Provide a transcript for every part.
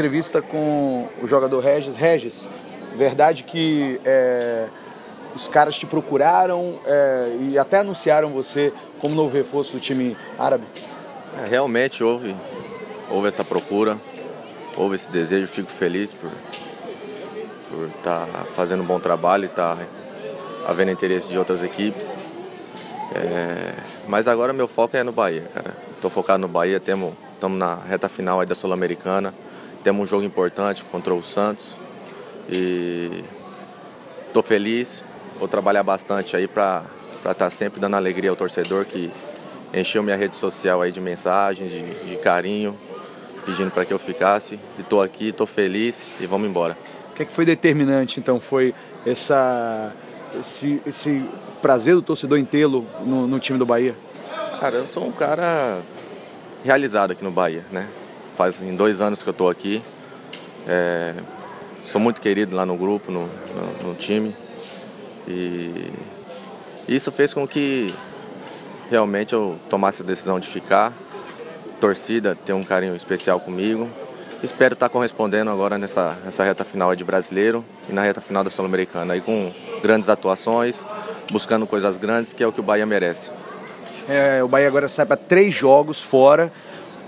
Entrevista com o jogador Regis. Regis, verdade que é, os caras te procuraram é, e até anunciaram você como novo reforço do time árabe? É, realmente houve, houve essa procura, houve esse desejo, fico feliz por estar tá fazendo um bom trabalho e estar tá havendo interesse de outras equipes. É, mas agora meu foco é no Bahia, cara. Estou focado no Bahia, estamos na reta final da Sul-Americana, temos um jogo importante contra o Santos e estou feliz, vou trabalhar bastante aí para estar tá sempre dando alegria ao torcedor que encheu minha rede social aí de mensagens, de, de carinho, pedindo para que eu ficasse. Estou aqui, estou feliz e vamos embora. O que, é que foi determinante então? Foi essa, esse, esse prazer do torcedor em tê-lo no, no, time do Bahia? Cara, eu sou um cara realizado aqui no Bahia, né? Faz em dois anos que eu estou aqui. É, sou muito querido lá no grupo, no, no, no time. E isso fez com que realmente eu tomasse a decisão de ficar. Torcida tem um carinho especial comigo. Espero estar correspondendo agora nessa, nessa reta final de brasileiro e na reta final da Sul-Americana, aí com grandes atuações, buscando coisas grandes, que é o que o Bahia merece. É, o Bahia agora sai para três jogos fora.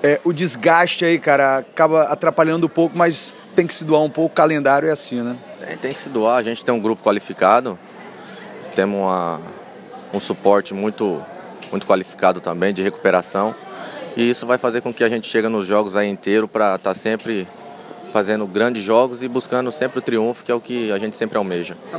É, o desgaste aí, cara, acaba atrapalhando um pouco, mas tem que se doar um pouco. O calendário é assim, né? Tem, tem que se doar. A gente tem um grupo qualificado, temos uma, um suporte muito, muito qualificado também de recuperação. E isso vai fazer com que a gente chegue nos jogos aí inteiro para estar tá sempre fazendo grandes jogos e buscando sempre o triunfo, que é o que a gente sempre almeja. Tá